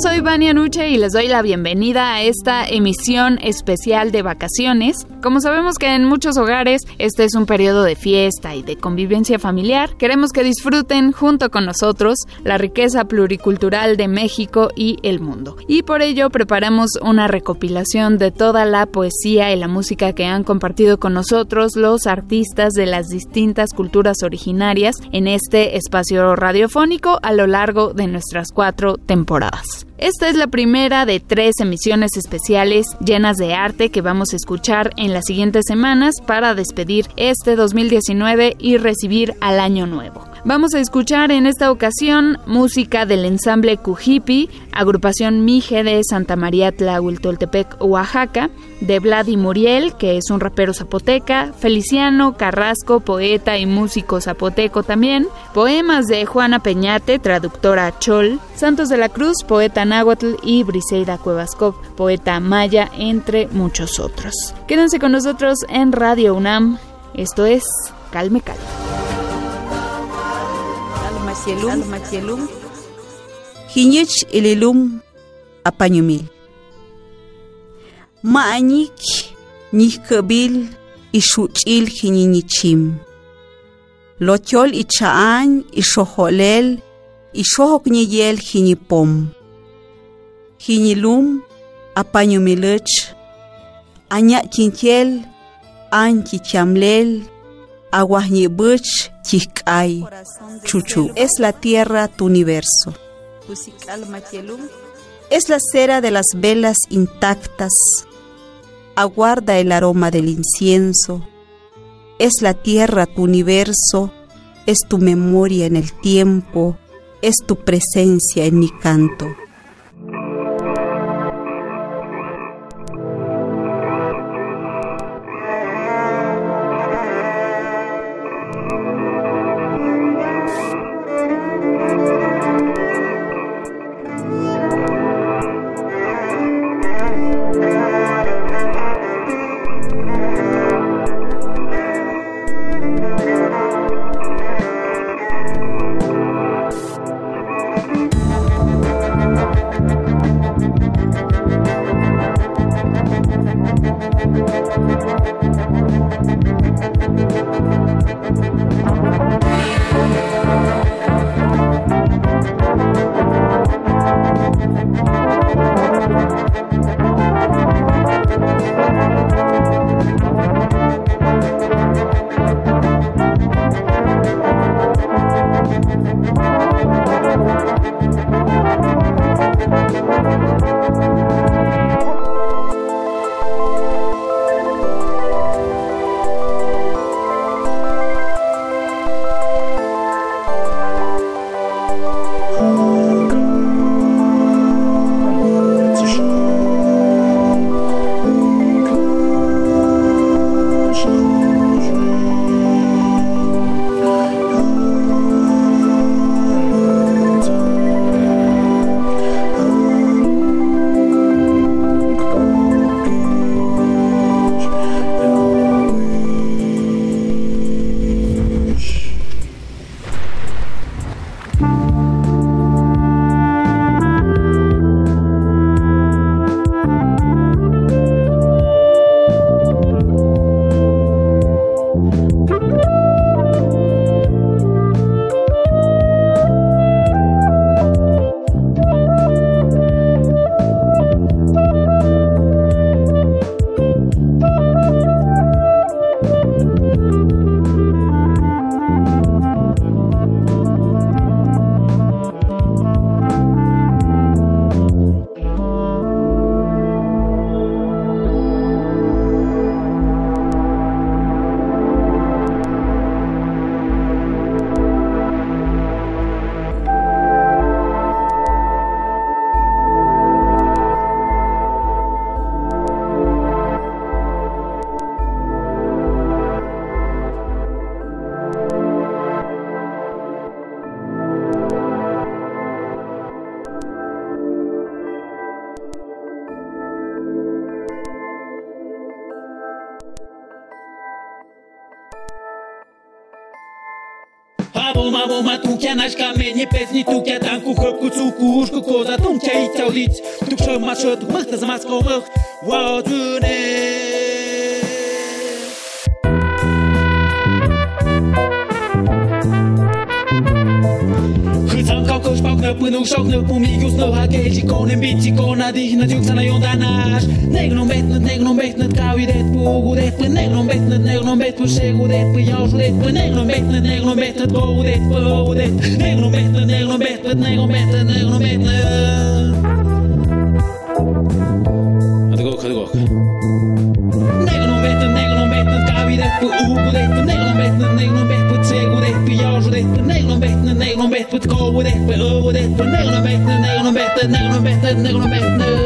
Soy Vania Nuche y les doy la bienvenida a esta emisión especial de vacaciones. Como sabemos que en muchos hogares este es un periodo de fiesta y de convivencia familiar, queremos que disfruten junto con nosotros la riqueza pluricultural de México y el mundo. Y por ello preparamos una recopilación de toda la poesía y la música que han compartido con nosotros los artistas de las distintas culturas originarias en este espacio radiofónico a lo largo de nuestras cuatro temporadas. Esta es la primera de tres emisiones especiales llenas de arte que vamos a escuchar en las siguientes semanas para despedir este 2019 y recibir al año nuevo. Vamos a escuchar en esta ocasión música del ensamble Cujipi, agrupación Mije de Santa María Tlahuiltoltepec, Oaxaca, de Vladi Muriel, que es un rapero zapoteca, Feliciano Carrasco, poeta y músico zapoteco también, poemas de Juana Peñate, traductora chol, Santos de la Cruz, poeta náhuatl y Briseida Cuevascov, poeta maya, entre muchos otros. Quédense con nosotros en Radio UNAM. Esto es Calme Calme. matyalum matyalum hiñich ililum apañumil ma'añik ñijk'abil ixuch'il jiñiñichim lotyol icha'an ixojolel ixojokñiyel jiñipom anya kintiel aña'tintiyel antyichamlel aguajñibuch chik'ay chuchu. Es la tierra tu universo. Es la cera de las velas intactas. Aguarda el aroma del incienso. Es la tierra tu universo. Es tu memoria en el tiempo. Es tu presencia en mi canto. матукя наш камени песни тукя танку хопку цуку ушку коза тунча и цяулиц тук шо машо тук махта за маска омах вау Nung spalknöppu, nung soknöppu, miikus noha keisikonen bitsikona tihnat juksana jontanas. Neil on petnyt, neil on petnyt, kauidet puukudetpu, neil on petnyt, neil on petnyt, segudetpu, jausudetpu, neil on petnyt, neil on petnyt, koudetpu, oudet. Neil on petnyt, neil on petnyt, neil on petnyt, neil on petnyt. Antakoon, antakoon. Neil on petnyt, neil on petnyt, kauidet puukudetpu, neil neråt, bättre, gå och ett, för över ett, för neråt, bättre, neråt, bättre, neråt, bättre, neråt, bättre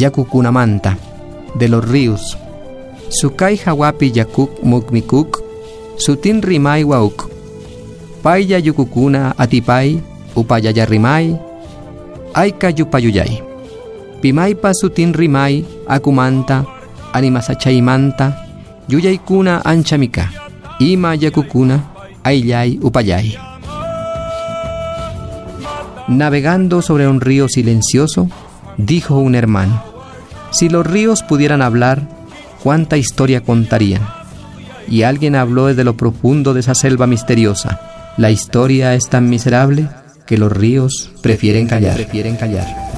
Yakukunamanta, de los ríos. Sukai Hawapi Yakuk Mukmikuk, Sutin Rimai Wauk. Paya Yukukuna Atipai, Upayaya Rimai, Aika Yupayuyay. Pimaipa Sutin Rimai, Akumanta, Animasachaimanta, Yuyaikuna Anchamika, Ima Yakukuna, Ayay Upayay. Navegando sobre un río silencioso, dijo un hermano, si los ríos pudieran hablar, ¿cuánta historia contarían? Y alguien habló desde lo profundo de esa selva misteriosa. La historia es tan miserable que los ríos prefieren callar. Prefieren callar.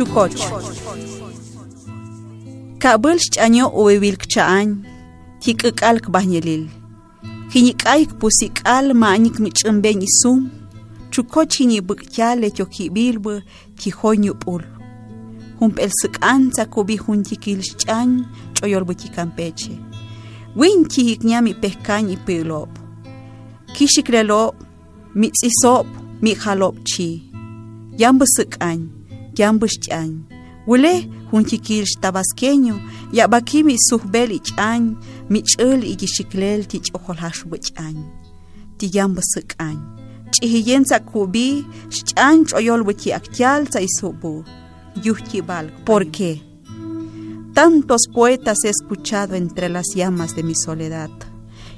chukoch kabul ch'año uwewil cha'an tik'k'al kbahñelil jiñik'ayk pusik'al ma'añik mich'imben isum chukoch jiñib'kyale tyoki'bilbä kijoñup'ul junp'el säk'an tzakubi jun tikil ch'an ch'oyolbä tikampeche win kijikñami pejkan ipiloob kixikleloob mitz'isoob mi'jaloob chi yambä säk'an yambä xch'añ wile jun tikil xtabasqueño ya'b'akimi sujb'el ich'añ mich'äl y kixiklel ti ch'ojoljaxb'ä ch'añ ti yambä säk'añ ch'ijiyen kubi xch'añ ch'oyolbä ti aktyal tza isu'b'ä yujtib'al ¿por qué? Tantos poetas he escuchado entre las llamas de mi soledad,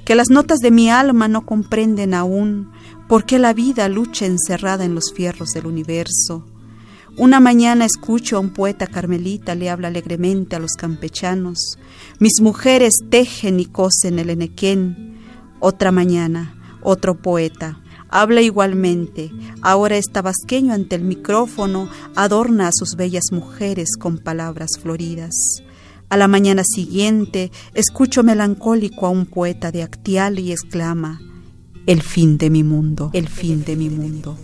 que las notas de mi alma no comprenden aún por qué la vida lucha encerrada en los fierros del universo. Una mañana escucho a un poeta carmelita, le habla alegremente a los campechanos. Mis mujeres tejen y cosen el enequén. Otra mañana, otro poeta habla igualmente. Ahora está vasqueño ante el micrófono, adorna a sus bellas mujeres con palabras floridas. A la mañana siguiente, escucho melancólico a un poeta de Actial y exclama, el fin de mi mundo, el fin de mi mundo.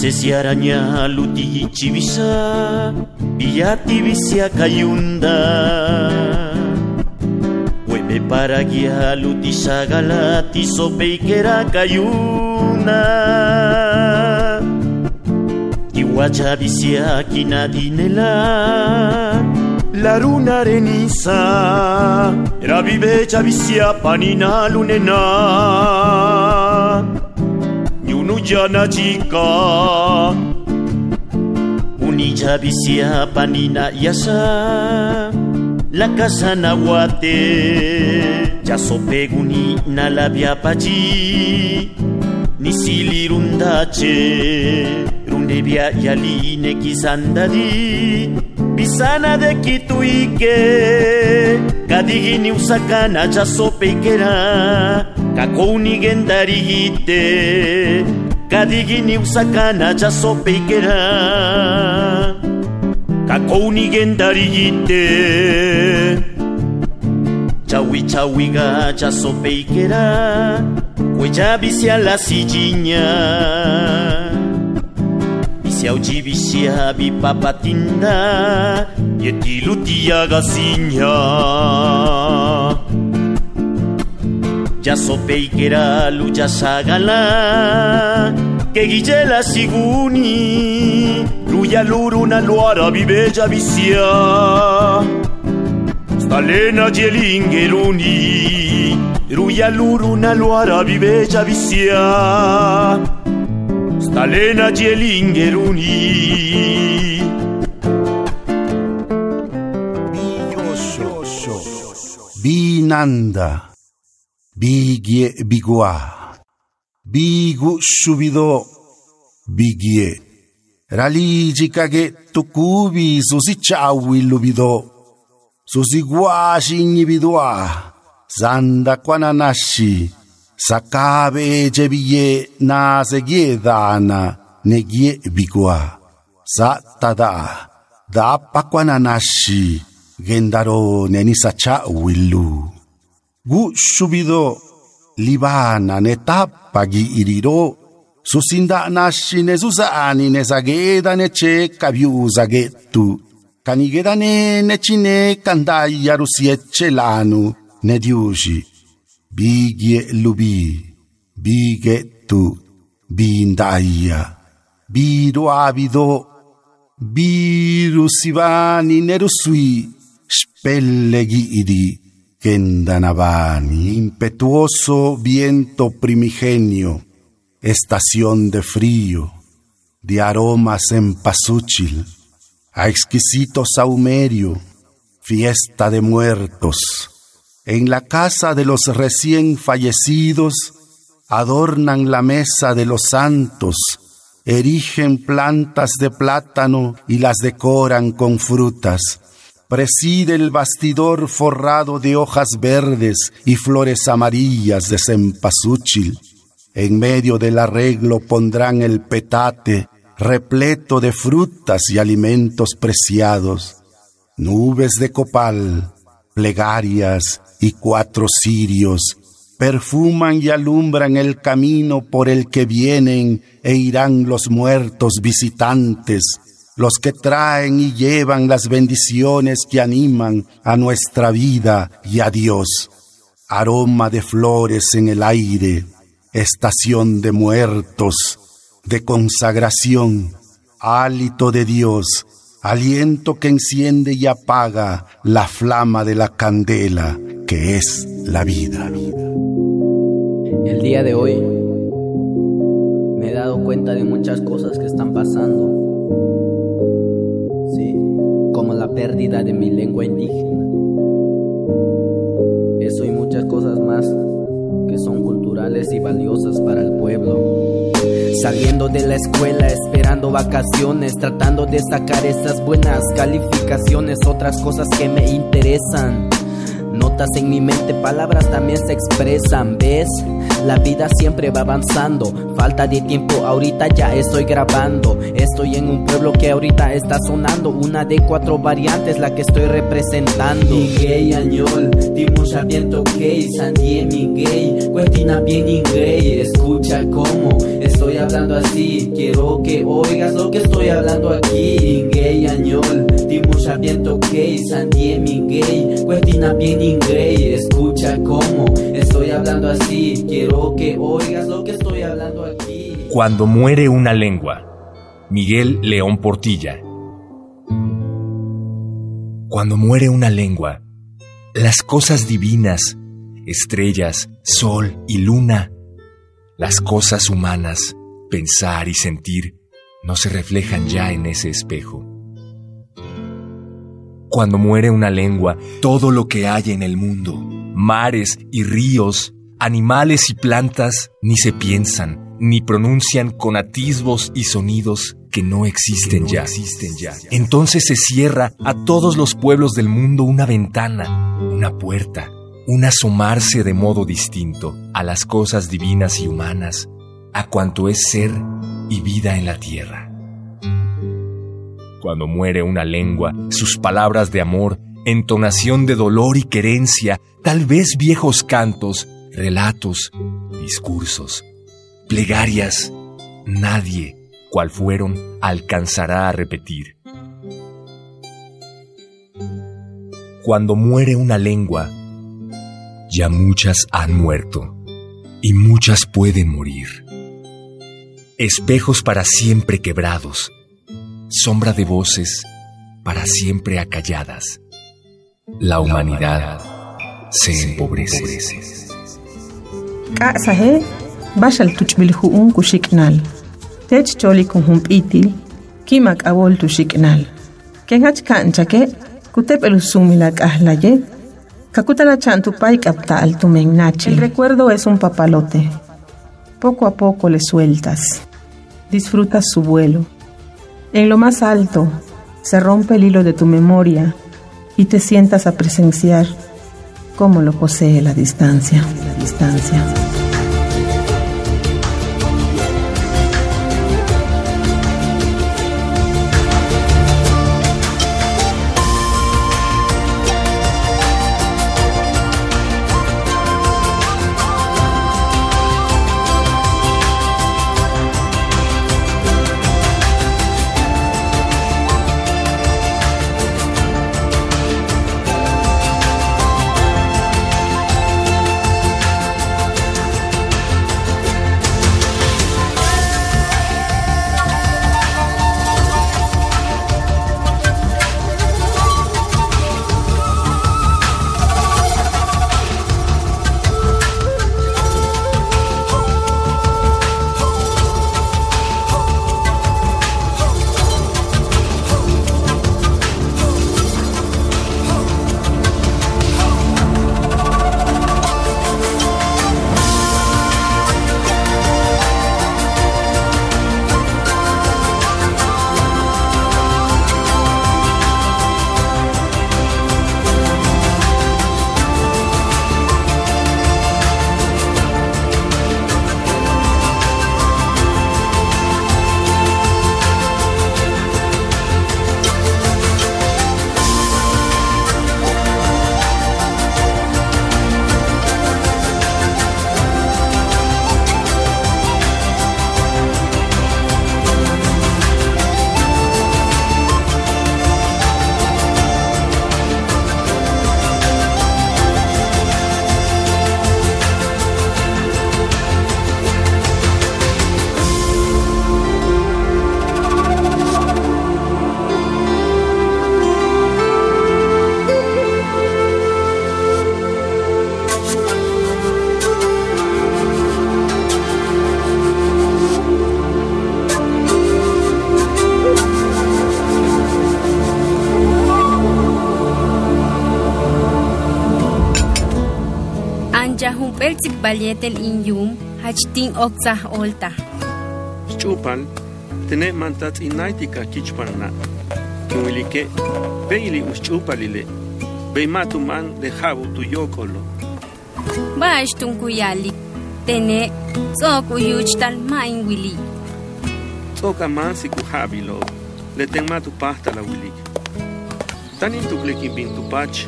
Sesi araña luti chivisa Villati visia cayunda. Hueme para guía luti sagalati sopeikera cayuna. Kiwacha visia kinadinela la luna areniza, era vive visia panina lunena jana jika Unija bisia panina yasa La casa nahuate Ya sopeguni na labia paji Ni silirundache Rundebia yaline kizandadi Bisana de kituike. Kadigini usakana ya sopeikera Kakouni gendarigite kadigini usakana chasopeikera kakouni gendariyite chawi chawiga chasopeikera kuecha bisia la sijiña bisia uchi bisia bipapatinda yetilutia gasiña ya sopeikera lucha sagala que guille siguni luya luruna luara viveja visia stalena jelingeruni ruya luruna luara viveja visia stalena jelingeruni Binanda Bigie bigua. Bigu subido. Bigie. Raligi kage tukubi susi chawi lubido. Susi guashi bidua. Zanda kwananashi. Sakabe jebiye na segie dana negie bigua. Sa tada. Da pakwananashi. Gendaro nenisacha willu. Gu subido libana ne tapagi iriro susinda nashi ne susani ne sageda ne che kabiu zagetu kanigeda ne ne chine kandaya rusieche lanu ne diushi bigie lubi bigetu bindaya biro avido biru sivani nerusui spelleghi idi Kendanabani, impetuoso viento primigenio, estación de frío, de aromas en pasúchil, a exquisito saumerio, fiesta de muertos. En la casa de los recién fallecidos adornan la mesa de los santos, erigen plantas de plátano y las decoran con frutas preside el bastidor forrado de hojas verdes y flores amarillas de cempasúchil. En medio del arreglo pondrán el petate, repleto de frutas y alimentos preciados, nubes de copal, plegarias y cuatro cirios, perfuman y alumbran el camino por el que vienen e irán los muertos visitantes los que traen y llevan las bendiciones que animan a nuestra vida y a Dios. Aroma de flores en el aire, estación de muertos, de consagración, hálito de Dios, aliento que enciende y apaga la flama de la candela que es la vida. El día de hoy me he dado cuenta de muchas cosas que están pasando pérdida de mi lengua indígena. Eso y muchas cosas más que son culturales y valiosas para el pueblo. Saliendo de la escuela, esperando vacaciones, tratando de sacar esas buenas calificaciones, otras cosas que me interesan Notas en mi mente, palabras también se expresan, ¿ves? La vida siempre va avanzando, falta de tiempo, ahorita ya estoy grabando. Estoy en un pueblo que ahorita está sonando, una de cuatro variantes la que estoy representando. gay añol, dimos abierto gay, sandie mi gay, cuestina bien inglés, escucha cómo estoy hablando así, quiero que oigas lo que estoy hablando aquí. gay añol, dimos abierto gay, sandie mi gay, cuestina bien inglés, escucha cómo estoy hablando así. Quiero que oigas lo que estoy hablando aquí. Cuando muere una lengua. Miguel León Portilla. Cuando muere una lengua, las cosas divinas, estrellas, sol y luna, las cosas humanas, pensar y sentir, no se reflejan ya en ese espejo. Cuando muere una lengua, todo lo que hay en el mundo, mares y ríos, animales y plantas, ni se piensan, ni pronuncian con atisbos y sonidos que no existen, ya. existen ya. Entonces se cierra a todos los pueblos del mundo una ventana, una puerta, un asomarse de modo distinto a las cosas divinas y humanas, a cuanto es ser y vida en la tierra. Cuando muere una lengua, sus palabras de amor, entonación de dolor y querencia, tal vez viejos cantos, relatos, discursos, plegarias, nadie, cual fueron, alcanzará a repetir. Cuando muere una lengua, ya muchas han muerto y muchas pueden morir. Espejos para siempre quebrados, sombra de voces para siempre acalladas. La humanidad se empobrece. Ka'sahe, bashal tuchbilhu un kushiknal. Tech choli con humpitil, kimak abol tushiknal. Kengach kanchake, kutep el sumila kahlaye, kakutala chantupay kapta al El recuerdo es un papalote. Poco a poco le sueltas. Disfrutas su vuelo en lo más alto se rompe el hilo de tu memoria y te sientas a presenciar cómo lo posee la distancia. La distancia. Belzik balyetel inyum, hachtin okzah olta. Chupal, tene mantat inaitika kichparna. Kiwilike, beili uschupalile. Beimatu man de jabu tu yokolo. Bash tunkuyali, tene tzok uyuchtal main wili. Tzoka man siku habilo, le tenmatu pasta la wilik. Tanin tuklekin bintu pach,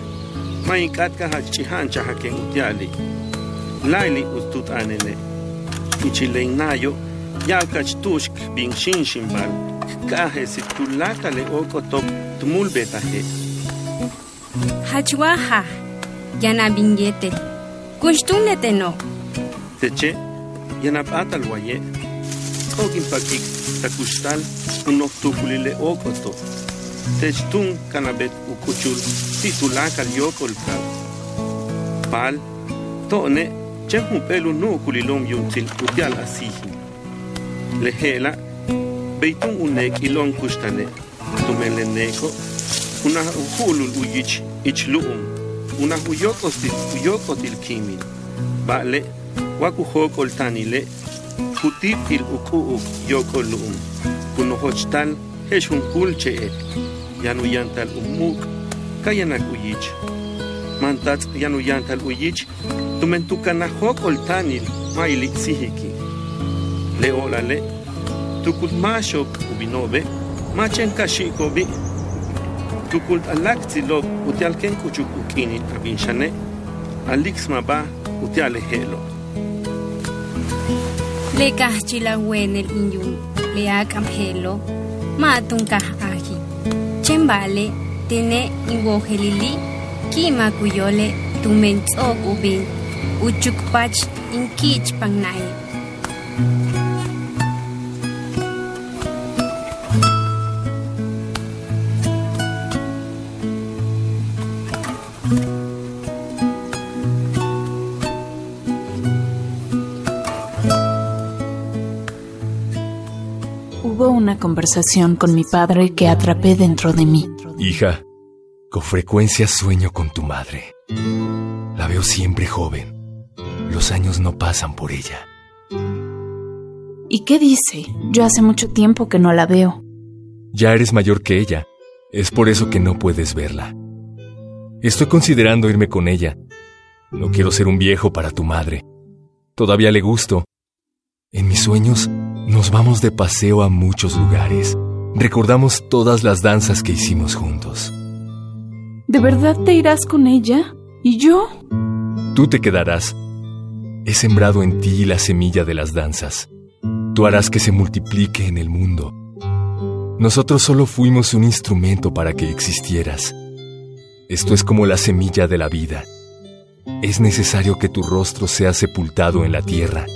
main katka hachihancha haken utiali. Laili ustut anele. Ichileinayo, yakach tushk bin shinshimbal. Kaje si tulaka le oko top tumulbetaje. Hachwaha, yana bingete. Kushtunete no. Teche, yanapata al waye. Okin pakik takustal uno tukulile okoto. Techtun kanabet ukuchul titulaka yokol kal. Pal, tone, chehun pelu no kulilom yuntil utial asihin. Lehela, beitun unek ilon kustane. Tumele neko, una uhulul uyich ichluum. Una huyokotil huyokotil kimin. Vale, wakuhokol tanile, kutip il ukuu yokolum. Kunohochtal heshun kulche ek. Yanu yantal umuk, kayanak uyich. Mantats yanu yantal uyich, tumentukana hokol tanil maili sihiki. Leolale, tukult mashok ubinobe, machen kashikobi. Tukult alaktilok utialken kuchuk ukini abinshane, alixma ba utiale helo. Le kahchila wenel inyum, le akam helo, matunkah aji. Chembale, tene inwohelili, kima kuyole, tumen ubin, uchukpach inkich pangnai. Hubo una conversación con mi padre que atrapé dentro de mí. Hija, con frecuencia sueño con tu madre. Siempre joven. Los años no pasan por ella. ¿Y qué dice? Yo hace mucho tiempo que no la veo. Ya eres mayor que ella. Es por eso que no puedes verla. Estoy considerando irme con ella. No quiero ser un viejo para tu madre. Todavía le gusto. En mis sueños nos vamos de paseo a muchos lugares. Recordamos todas las danzas que hicimos juntos. ¿De verdad te irás con ella? ¿Y yo? Tú te quedarás. He sembrado en ti la semilla de las danzas. Tú harás que se multiplique en el mundo. Nosotros solo fuimos un instrumento para que existieras. Esto es como la semilla de la vida. Es necesario que tu rostro sea sepultado en la tierra.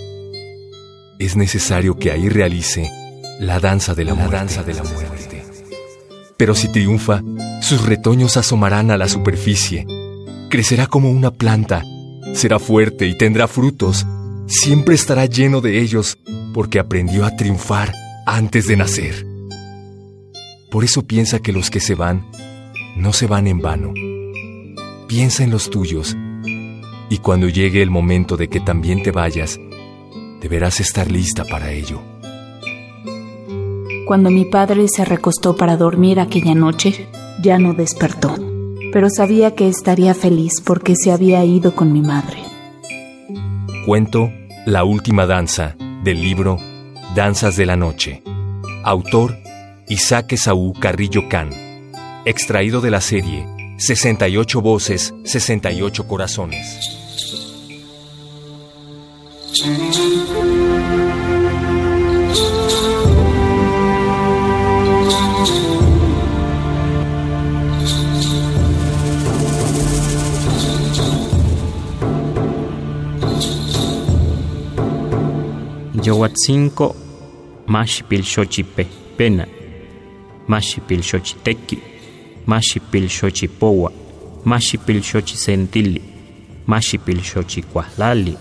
Es necesario que ahí realice la danza de la, muerte. Danza de la muerte. Pero si triunfa, sus retoños asomarán a la superficie. Crecerá como una planta, será fuerte y tendrá frutos. Siempre estará lleno de ellos porque aprendió a triunfar antes de nacer. Por eso piensa que los que se van no se van en vano. Piensa en los tuyos y cuando llegue el momento de que también te vayas, deberás estar lista para ello. Cuando mi padre se recostó para dormir aquella noche, ya no despertó, pero sabía que estaría feliz porque se había ido con mi madre. Cuento La última danza del libro Danzas de la Noche. Autor Isaac Esaú Carrillo Can. Extraído de la serie 68 voces, 68 corazones. Yowatzinco Mashipil Xochipe Pena Mashipil Xochiteki Mashipil Xochipowa Mashipil Xochisentili Mashipil Xochicuahlali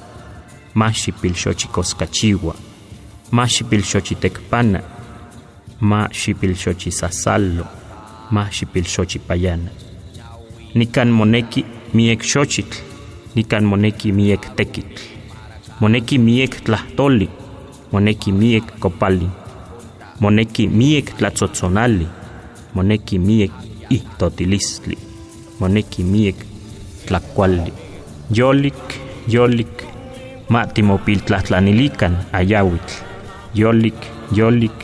Mashipil Xochicoscachiwa Mashipil Xochitekpana Mashipil Xochisasalo Mashipil Xochipayana Nikan moneki miek xochitl nikan moneki miek tekitl. Moneki miek tlahtoli, moneki miek kopali. Moneki miek tlatzotzonali, moneki miek ihtotilistli, moneki miek tlakuali. Yolik, yolik, ma timopiltlahtlanilikan ayawitl. Yolik, yolik,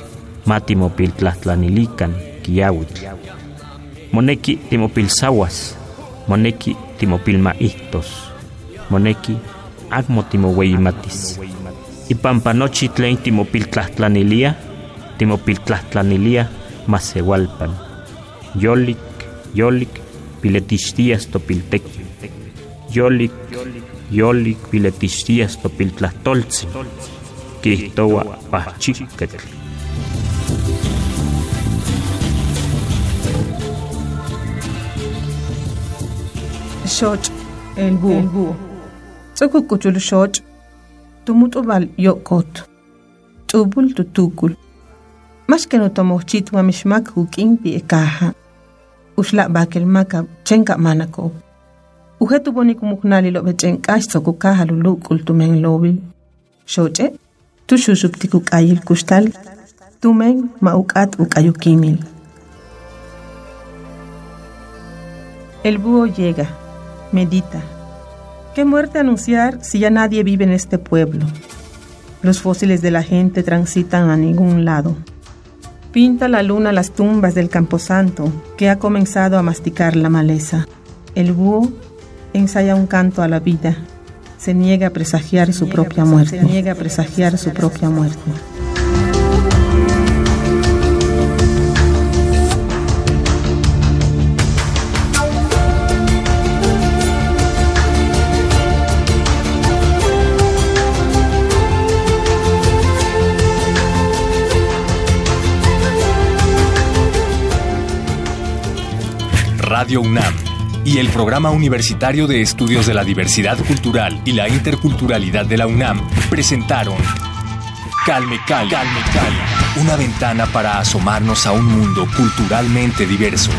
ma timopiltlahtlanilikan kiyawitl. Moneki timopilsawas, moneki timopilmaihtos, moneki akmo timoweimatis. Ipampa nochi tlen timopiltlahtlanilia, timopiltlahtlanilia masewalpan. Yolik, yolik, piletixtias topilteki. Yolik, yolik, piletixtias topiltlahtoltzi. Kihtowa pachiketl. xoch el búho tsukukuchul xoch tumutubal yokot. Tubul tutukul max que no tomochitwa mixmak uk'inpi ekaja uxla bakelmaka chenka manako. Uje tubonikumuknali lobe ch'enk'ax tsokukaja luluk'ul tumen lobil xoch'e tuxuxuptikuk'ayil kuxtal tumen ma uk'at uk'ayukimil El búho llega, medita. ¿Qué muerte anunciar si ya nadie vive en este pueblo? Los fósiles de la gente transitan a ningún lado. Pinta la luna las tumbas del camposanto que ha comenzado a masticar la maleza. El búho ensaya un canto a la vida. Se niega a presagiar su propia muerte. Se niega a presagiar su propia muerte. UNAM y el Programa Universitario de Estudios de la Diversidad Cultural y la Interculturalidad de la UNAM presentaron Calme Calme Cali, una ventana para asomarnos a un mundo culturalmente diverso.